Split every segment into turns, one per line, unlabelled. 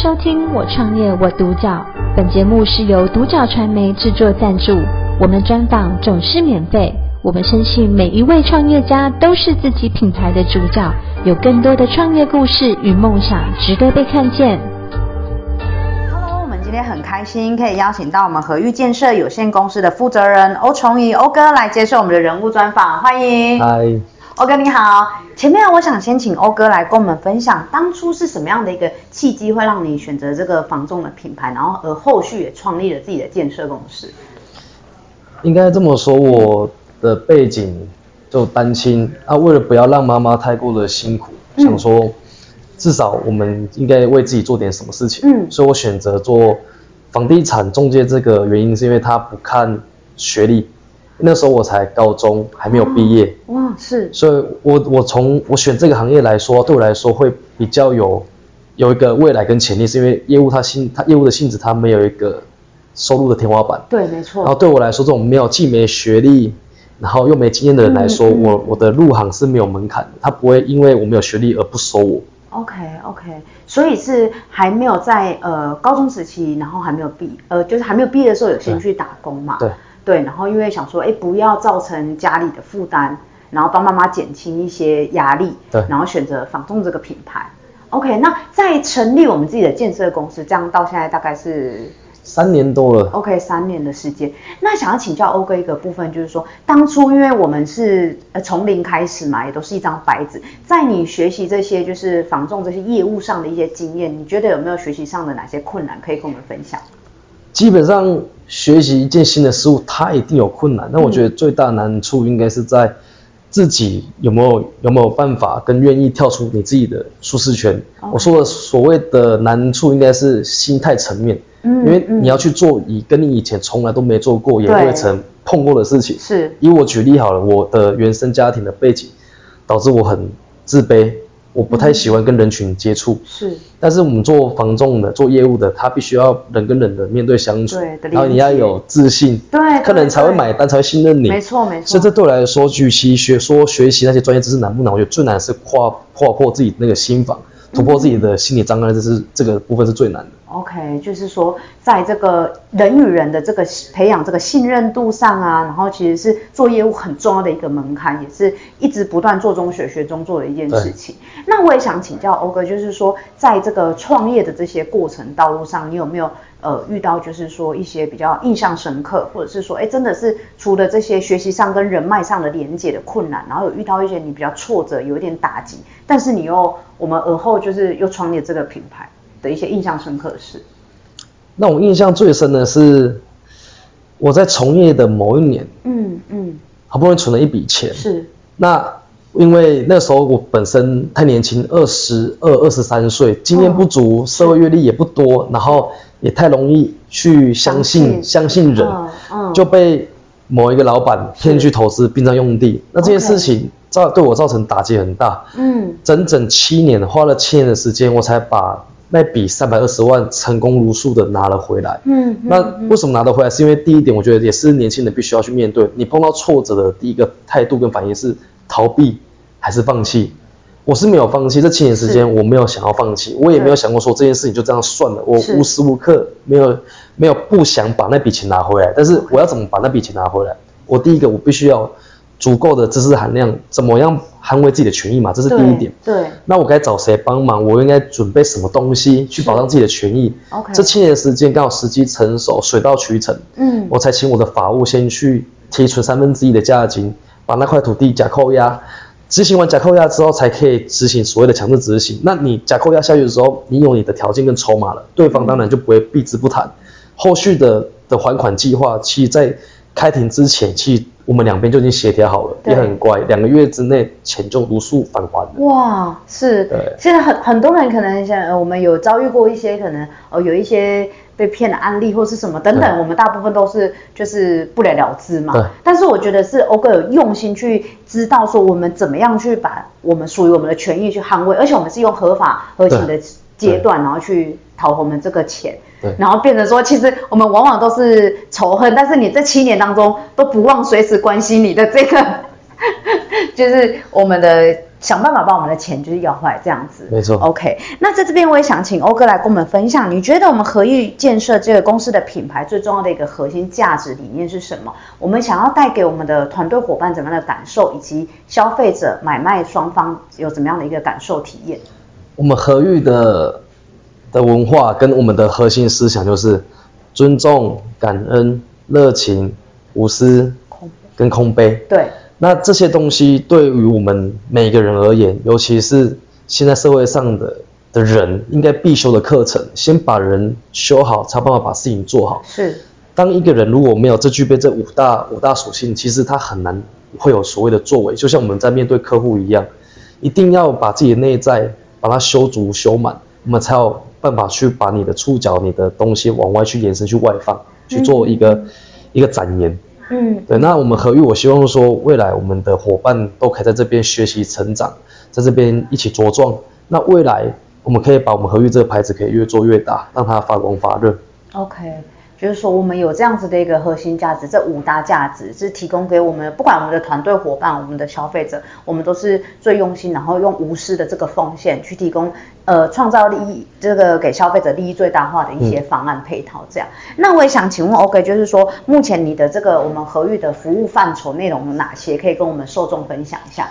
收听我创业我独角，本节目是由独角传媒制作赞助，我们专访总是免费。我们相信每一位创业家都是自己品牌的主角，有更多的创业故事与梦想值得被看见。
Hello，我们今天很开心可以邀请到我们和裕建设有限公司的负责人欧崇仪欧哥来接受我们的人物专访，欢迎。
嗨。
欧哥你好，前面我想先请欧哥来跟我们分享，当初是什么样的一个契机会让你选择这个房仲的品牌，然后而后续也创立了自己的建设公司？
应该这么说，我的背景就单亲，啊，为了不要让妈妈太过的辛苦，嗯、想说至少我们应该为自己做点什么事情，嗯，所以我选择做房地产中介这个原因是因为他不看学历。那时候我才高中，还没有毕业。
哇，是。
所以我我从我选这个行业来说，对我来说会比较有有一个未来跟潜力，是因为业务它性它业务的性质它没有一个收入的天花板。
对，没错。
然后对我来说，这种没有既没学历，然后又没经验的人来说，我我的入行是没有门槛的，他不会因为我没有学历而不收我。
OK OK，所以是还没有在呃高中时期，然后还没有毕呃就是还没有毕业的时候有先去打工嘛？
对。
对，然后因为想说，哎，不要造成家里的负担，然后帮妈妈减轻一些压力，
对，
然后选择仿众这个品牌。OK，那在成立我们自己的建设公司，这样到现在大概是
三年多了。
OK，三年的时间。那想要请教欧哥一个部分，就是说，当初因为我们是呃从零开始嘛，也都是一张白纸，在你学习这些就是仿众这些业务上的一些经验，你觉得有没有学习上的哪些困难可以跟我们分享？
基本上。学习一件新的事物，它一定有困难。那我觉得最大难处应该是在自己有没有有没有办法跟愿意跳出你自己的舒适圈。我说的所谓的难处，应该是心态层面。嗯，因为你要去做以跟你以前从来都没做过，也未曾碰过的事情。
是。
以我举例好了，我的原生家庭的背景导致我很自卑。我不太喜欢跟人群接触，
是。
但是我们做房重的、做业务的，他必须要人跟人的面对相处，
对，
然后你要有自信，
对，
客人才会买单，才会信任你。
没错，没错。
所以这对我来说，与其学说学习那些专业知识难不难？我觉得最难是跨跨破自己那个心防，突破自己的心理障碍，这是这个部分是最难的。
OK，就是说，在这个人与人的这个培养这个信任度上啊，然后其实是做业务很重要的一个门槛，也是一直不断做中学学中做的一件事情。那我也想请教欧哥，就是说，在这个创业的这些过程道路上，你有没有呃遇到就是说一些比较印象深刻，或者是说，哎，真的是除了这些学习上跟人脉上的连接的困难，然后有遇到一些你比较挫折、有一点打击，但是你又我们而后就是又创立这个品牌。的一些印象深刻的事，
那我印象最深的是我在从业的某一年，
嗯嗯，
好不容易存了一笔钱，
是。
那因为那时候我本身太年轻，二十二、二十三岁，经验不足，哦、社会阅历也不多，然后也太容易去相信相信，人，就被某一个老板骗去投资殡葬用地。那这件事情造对我造成打击很大，嗯，整整七年，花了七年的时间，我才把。那笔三百二十万成功如数的拿了回来。嗯，那为什么拿得回来？是因为第一点，我觉得也是年轻人必须要去面对。你碰到挫折的第一个态度跟反应是逃避还是放弃？我是没有放弃，这七年时间我没有想要放弃，我也没有想过说这件事情就这样算了。我无时无刻没有没有不想把那笔钱拿回来。但是我要怎么把那笔钱拿回来？我第一个我必须要。足够的知识含量，怎么样捍卫自己的权益嘛？这是第一点。
对。对，
那我该找谁帮忙？我应该准备什么东西去保障自己的权益？OK。这七年时间刚好时机成熟，水到渠成。嗯。我才请我的法务先去提存三分之一的价金，把那块土地假扣押。执行完假扣押之后，才可以执行所谓的强制执行。那你假扣押下去的时候，你有你的条件跟筹码了，对方当然就不会避之不谈。后续的的还款计划，其实在开庭之前，其实。我们两边就已经协调好了，也很乖，两个月之内钱就如数返还了。
哇，是。对。现在很很多人可能像呃，我们有遭遇过一些可能呃，有一些被骗的案例或是什么等等，我们大部分都是就是不了了之嘛。对。但是我觉得是欧哥有用心去知道说我们怎么样去把我们属于我们的权益去捍卫，而且我们是用合法合情的阶段，然后去讨我们这个钱。对，然后变成说，其实我们往往都是仇恨，但是你这七年当中都不忘随时关心你的这个，就是我们的想办法把我们的钱就是要回来这样子。
没错。
OK，那在这边我也想请欧哥来跟我们分享，你觉得我们和誉建设这个公司的品牌最重要的一个核心价值理念是什么？我们想要带给我们的团队伙伴怎么样的感受，以及消费者买卖双方有怎么样的一个感受体验？
我们和誉的的文化跟我们的核心思想就是尊重、感恩、热情、无私跟空杯。
对。
那这些东西对于我们每个人而言，尤其是现在社会上的的人，应该必修的课程。先把人修好，才有办法把事情做好。
是。当
一个人如果没有这具备这五大五大属性，其实他很难会有所谓的作为。就像我们在面对客户一样，一定要把自己的内在把它修足修满，我们才有办法去把你的触角、你的东西往外去延伸、去外放，去做一个、嗯、一个展延。嗯，对，那我们和誉，我希望说，未来我们的伙伴都可以在这边学习成长，在这边一起茁壮。那未来我们可以把我们和誉这个牌子可以越做越大，让它发光发热。
OK。就是说，我们有这样子的一个核心价值，这五大价值是提供给我们，不管我们的团队伙伴、我们的消费者，我们都是最用心，然后用无私的这个奉献去提供，呃，创造利益，这个给消费者利益最大化的一些方案配套。这样，嗯、那我也想请问，OK，就是说，目前你的这个我们和誉的服务范畴内容有哪些，可以跟我们受众分享一下？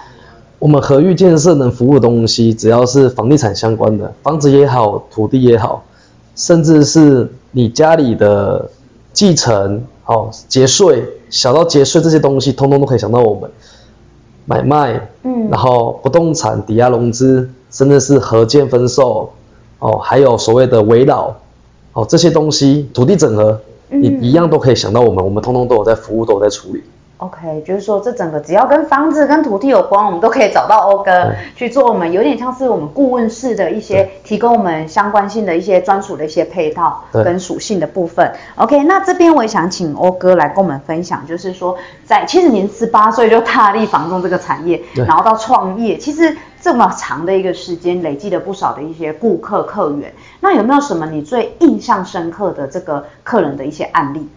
我们和誉建设能服务的东西，只要是房地产相关的，房子也好，土地也好。甚至是你家里的继承、哦节税，小到节税这些东西，通通都可以想到我们买卖，嗯，然后不动产抵押融资，甚至是合建分售，哦，还有所谓的围绕，哦这些东西，土地整合，你一样都可以想到我们，我们通通都有在服务，都有在处理。
OK，就是说这整个只要跟房子跟土地有关，我们都可以找到欧哥去做。我们有点像是我们顾问式的一些提供我们相关性的一些专属的一些配套跟属性的部分。OK，那这边我也想请欧哥来跟我们分享，就是说在其实您十八岁就踏入房仲这个产业，然后到创业，其实这么长的一个时间累积了不少的一些顾客客源。那有没有什么你最印象深刻的这个客人的一些案例？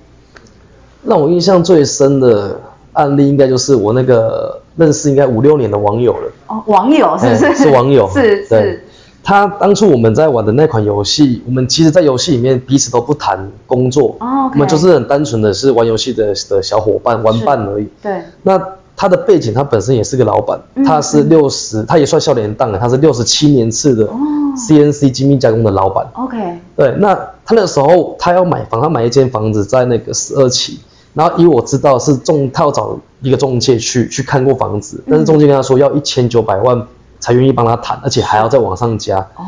让我印象最深的。案例应该就是我那个认识应该五六年的网友了。
哦，网友是不是？欸、
是网友。
是是。
他当初我们在玩的那款游戏，我们其实，在游戏里面彼此都不谈工作。我们就是很单纯的是玩游戏的的小伙伴玩伴而已。
对。
那他的背景，他本身也是个老板，嗯、他是六十，他也算少年档了，他是六十七年次的 CNC 精密加工的老板。
OK、哦。
对，那他那个时候他要买房，他买一间房子在那个十二期。然后，以我知道是中，他要找一个中介去去看过房子，但是中介跟他说要一千九百万才愿意帮他谈，而且还要再往上加。哦。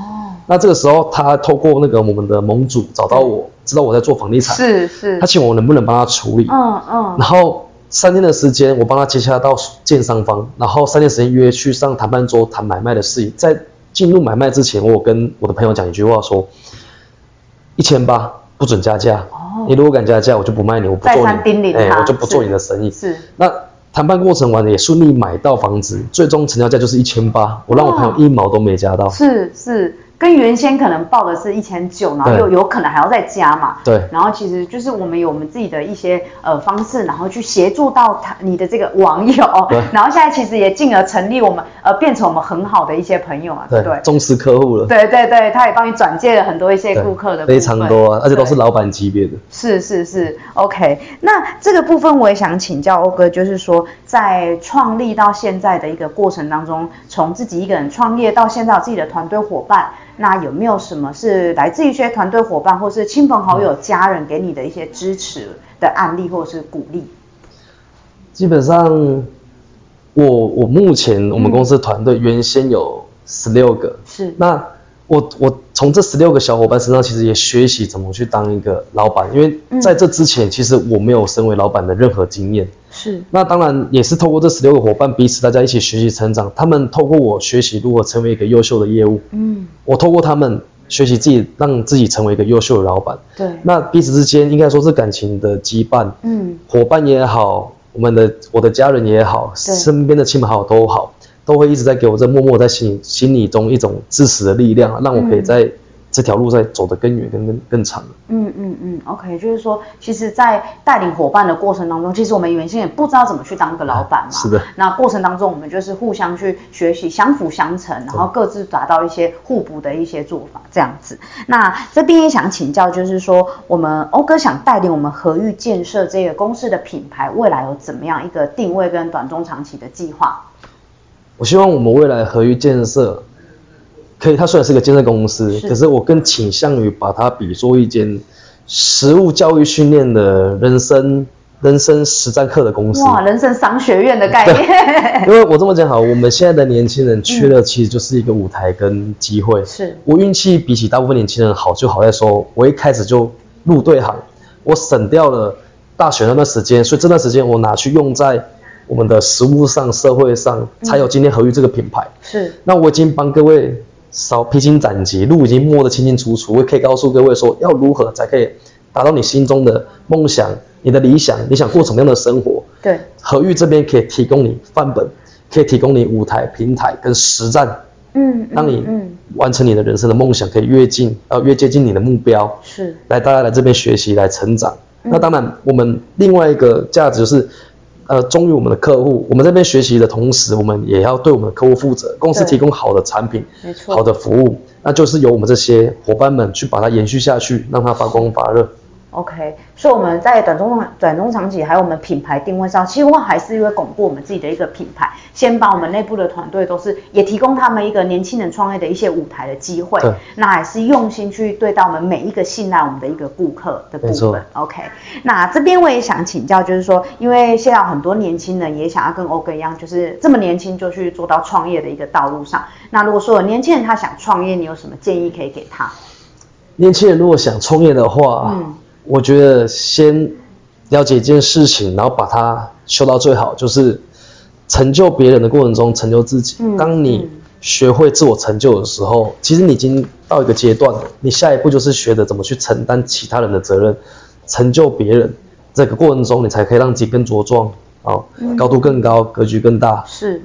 那这个时候，他透过那个我们的盟主找到我，知道我在做房地产，
是是。
他请我能不能帮他处理。嗯嗯。然后三天的时间，我帮他接洽到建商方，然后三天时间约去上谈判桌谈买卖的事宜。在进入买卖之前，我跟我的朋友讲一句话说：一千八不准加价。你如果敢加价，我就不卖你，我不做你，哎，我就不做你的生意。是。那谈判过程完了，也顺利买到房子，最终成交价就是一千八，我让我朋友一毛都没加到。
是是。跟原先可能报的是一千九，然后又有可能还要再加嘛。
对。
然后其实就是我们有我们自己的一些呃方式，然后去协助到他你的这个网友。对。然后现在其实也进而成立我们呃变成我们很好的一些朋友啊，对不对？
忠实客户了。
对对对，他也帮你转介了很多一些顾客的。
非常多啊，而且都是老板级别的。
是是是，OK。那这个部分我也想请教欧哥，就是说在创立到现在的一个过程当中，从自己一个人创业到现在有自己的团队伙伴。那有没有什么是来自于一些团队伙伴，或是亲朋好友、家人给你的一些支持的案例，或者是鼓励？
基本上，我我目前我们公司团队原先有十六个，是。那我我从这十六个小伙伴身上，其实也学习怎么去当一个老板，因为在这之前，其实我没有身为老板的任何经验。是，那当然也是透过这十六个伙伴彼此大家一起学习成长。他们透过我学习如何成为一个优秀的业务，嗯，我透过他们学习自己让自己成为一个优秀的老板。对，那彼此之间应该说是感情的羁绊，嗯，伙伴也好，我们的我的家人也好，身边的亲朋好友都好，都会一直在给我这默默在心心里中一种支持的力量，让我可以在这条路在走得更远、更更更长。
嗯嗯嗯，OK，就是说，其实，在带领伙伴的过程当中，其实我们原先也不知道怎么去当个老板嘛。
是的。
那过程当中，我们就是互相去学习，相辅相成，然后各自达到一些互补的一些做法，这样子。那这边也想请教，就是说，我们欧哥想带领我们和裕建设这个公司的品牌，未来有怎么样一个定位跟短中长期的计划？
我希望我们未来和裕建设。可以，它虽然是个建设公司，是可是我更倾向于把它比作一间实务教育训练的人生人生实战课的公司。
哇，人生商学院的概念。
因为我这么讲好，我们现在的年轻人缺的其实就是一个舞台跟机会。是、嗯、我运气比起大部分年轻人好，就好在说我一开始就入对行，我省掉了大学那段时间，所以这段时间我拿去用在我们的实物上、社会上，才有今天和裕这个品牌。是，那我已经帮各位。少披荆斩棘，路已经摸得清清楚楚。我可以告诉各位说，要如何才可以达到你心中的梦想、你的理想？你想过什么样的生活？对，和玉这边可以提供你范本，可以提供你舞台、平台跟实战。嗯，让你完成你的人生的梦想，可以越近呃越接近你的目标。是，来大家来这边学习来成长。嗯、那当然，我们另外一个价值就是。呃，忠于我们的客户，我们这边学习的同时，我们也要对我们的客户负责。公司提供好的产品，没错，好的服务，那就是由我们这些伙伴们去把它延续下去，让它发光发热。OK，所以我们在短中短中长期还有我们品牌定位上，希望还是因为巩固我们自己的一个品牌，先把我们内部的团队都是也提供他们一个年轻人创业的一些舞台的机会。对，那还是用心去对待我们每一个信赖我们的一个顾客的部分。OK，那这边我也想请教，就是说，因为现在很多年轻人也想要跟欧哥一样，就是这么年轻就去做到创业的一个道路上。那如果说有年轻人他想创业，你有什么建议可以给他？年轻人如果想创业的话，嗯。我觉得先了解一件事情，然后把它修到最好，就是成就别人的过程中成就自己。嗯、当你学会自我成就的时候，其实你已经到一个阶段了。你下一步就是学着怎么去承担其他人的责任，成就别人。这个过程中，你才可以让自己更茁壮，啊，高度更高，格局更大。是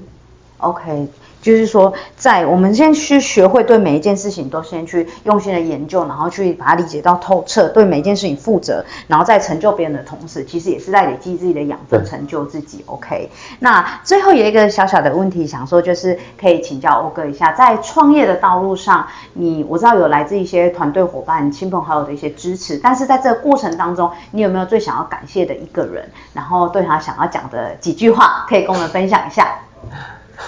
，OK。就是说，在我们先去学会对每一件事情都先去用心的研究，然后去把它理解到透彻，对每一件事情负责，然后在成就别人的同时，其实也是在累积自己的养分，成就自己。OK，那最后有一个小小的问题想说，就是可以请教欧哥一下，在创业的道路上，你我知道有来自一些团队伙伴、亲朋好友的一些支持，但是在这个过程当中，你有没有最想要感谢的一个人？然后对他想要讲的几句话，可以跟我们分享一下。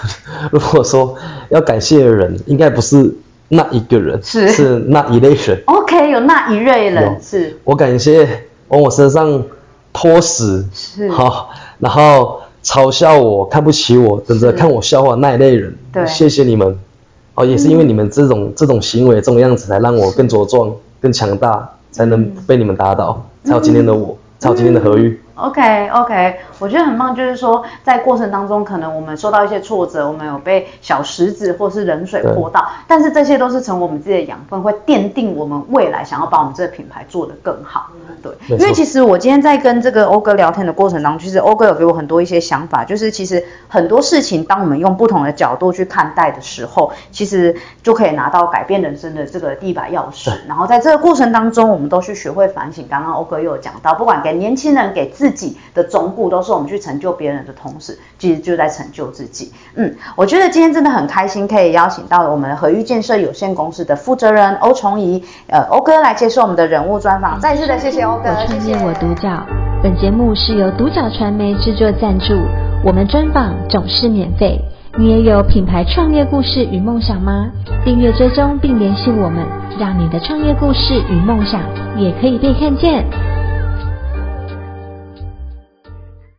如果说要感谢的人，应该不是那一个人，是是那一类人。OK，有那一类人，是。我感谢往我身上拖屎，是好，然后嘲笑我、看不起我、等着看我笑话那一类人。对，谢谢你们。哦，也是因为你们这种、嗯、这种行为、这种样子，才让我更茁壮、更强大，才能被你们打倒，才有今天的我，嗯、才有今天的和玉。OK OK，我觉得很棒，就是说在过程当中，可能我们受到一些挫折，我们有被小石子或是冷水泼到，但是这些都是成为我们自己的养分，会奠定我们未来想要把我们这个品牌做得更好。对，因为其实我今天在跟这个欧哥聊天的过程当中，其实欧哥有给我很多一些想法，就是其实很多事情，当我们用不同的角度去看待的时候，其实就可以拿到改变人生的这个第一把钥匙。然后在这个过程当中，我们都去学会反省。刚刚欧哥又有讲到，不管给年轻人，给自己的忠告，都是我们去成就别人的同时，其实就在成就自己。嗯，我觉得今天真的很开心，可以邀请到了我们和裕建设有限公司的负责人欧崇仪，呃，欧哥来接受我们的人物专访。再次的谢谢欧哥，我创业我独角。本节目是由独角传媒制作赞助，我们专访总是免费。你也有品牌创业故事与梦想吗？订阅追踪并联系我们，让你的创业故事与梦想也可以被看见。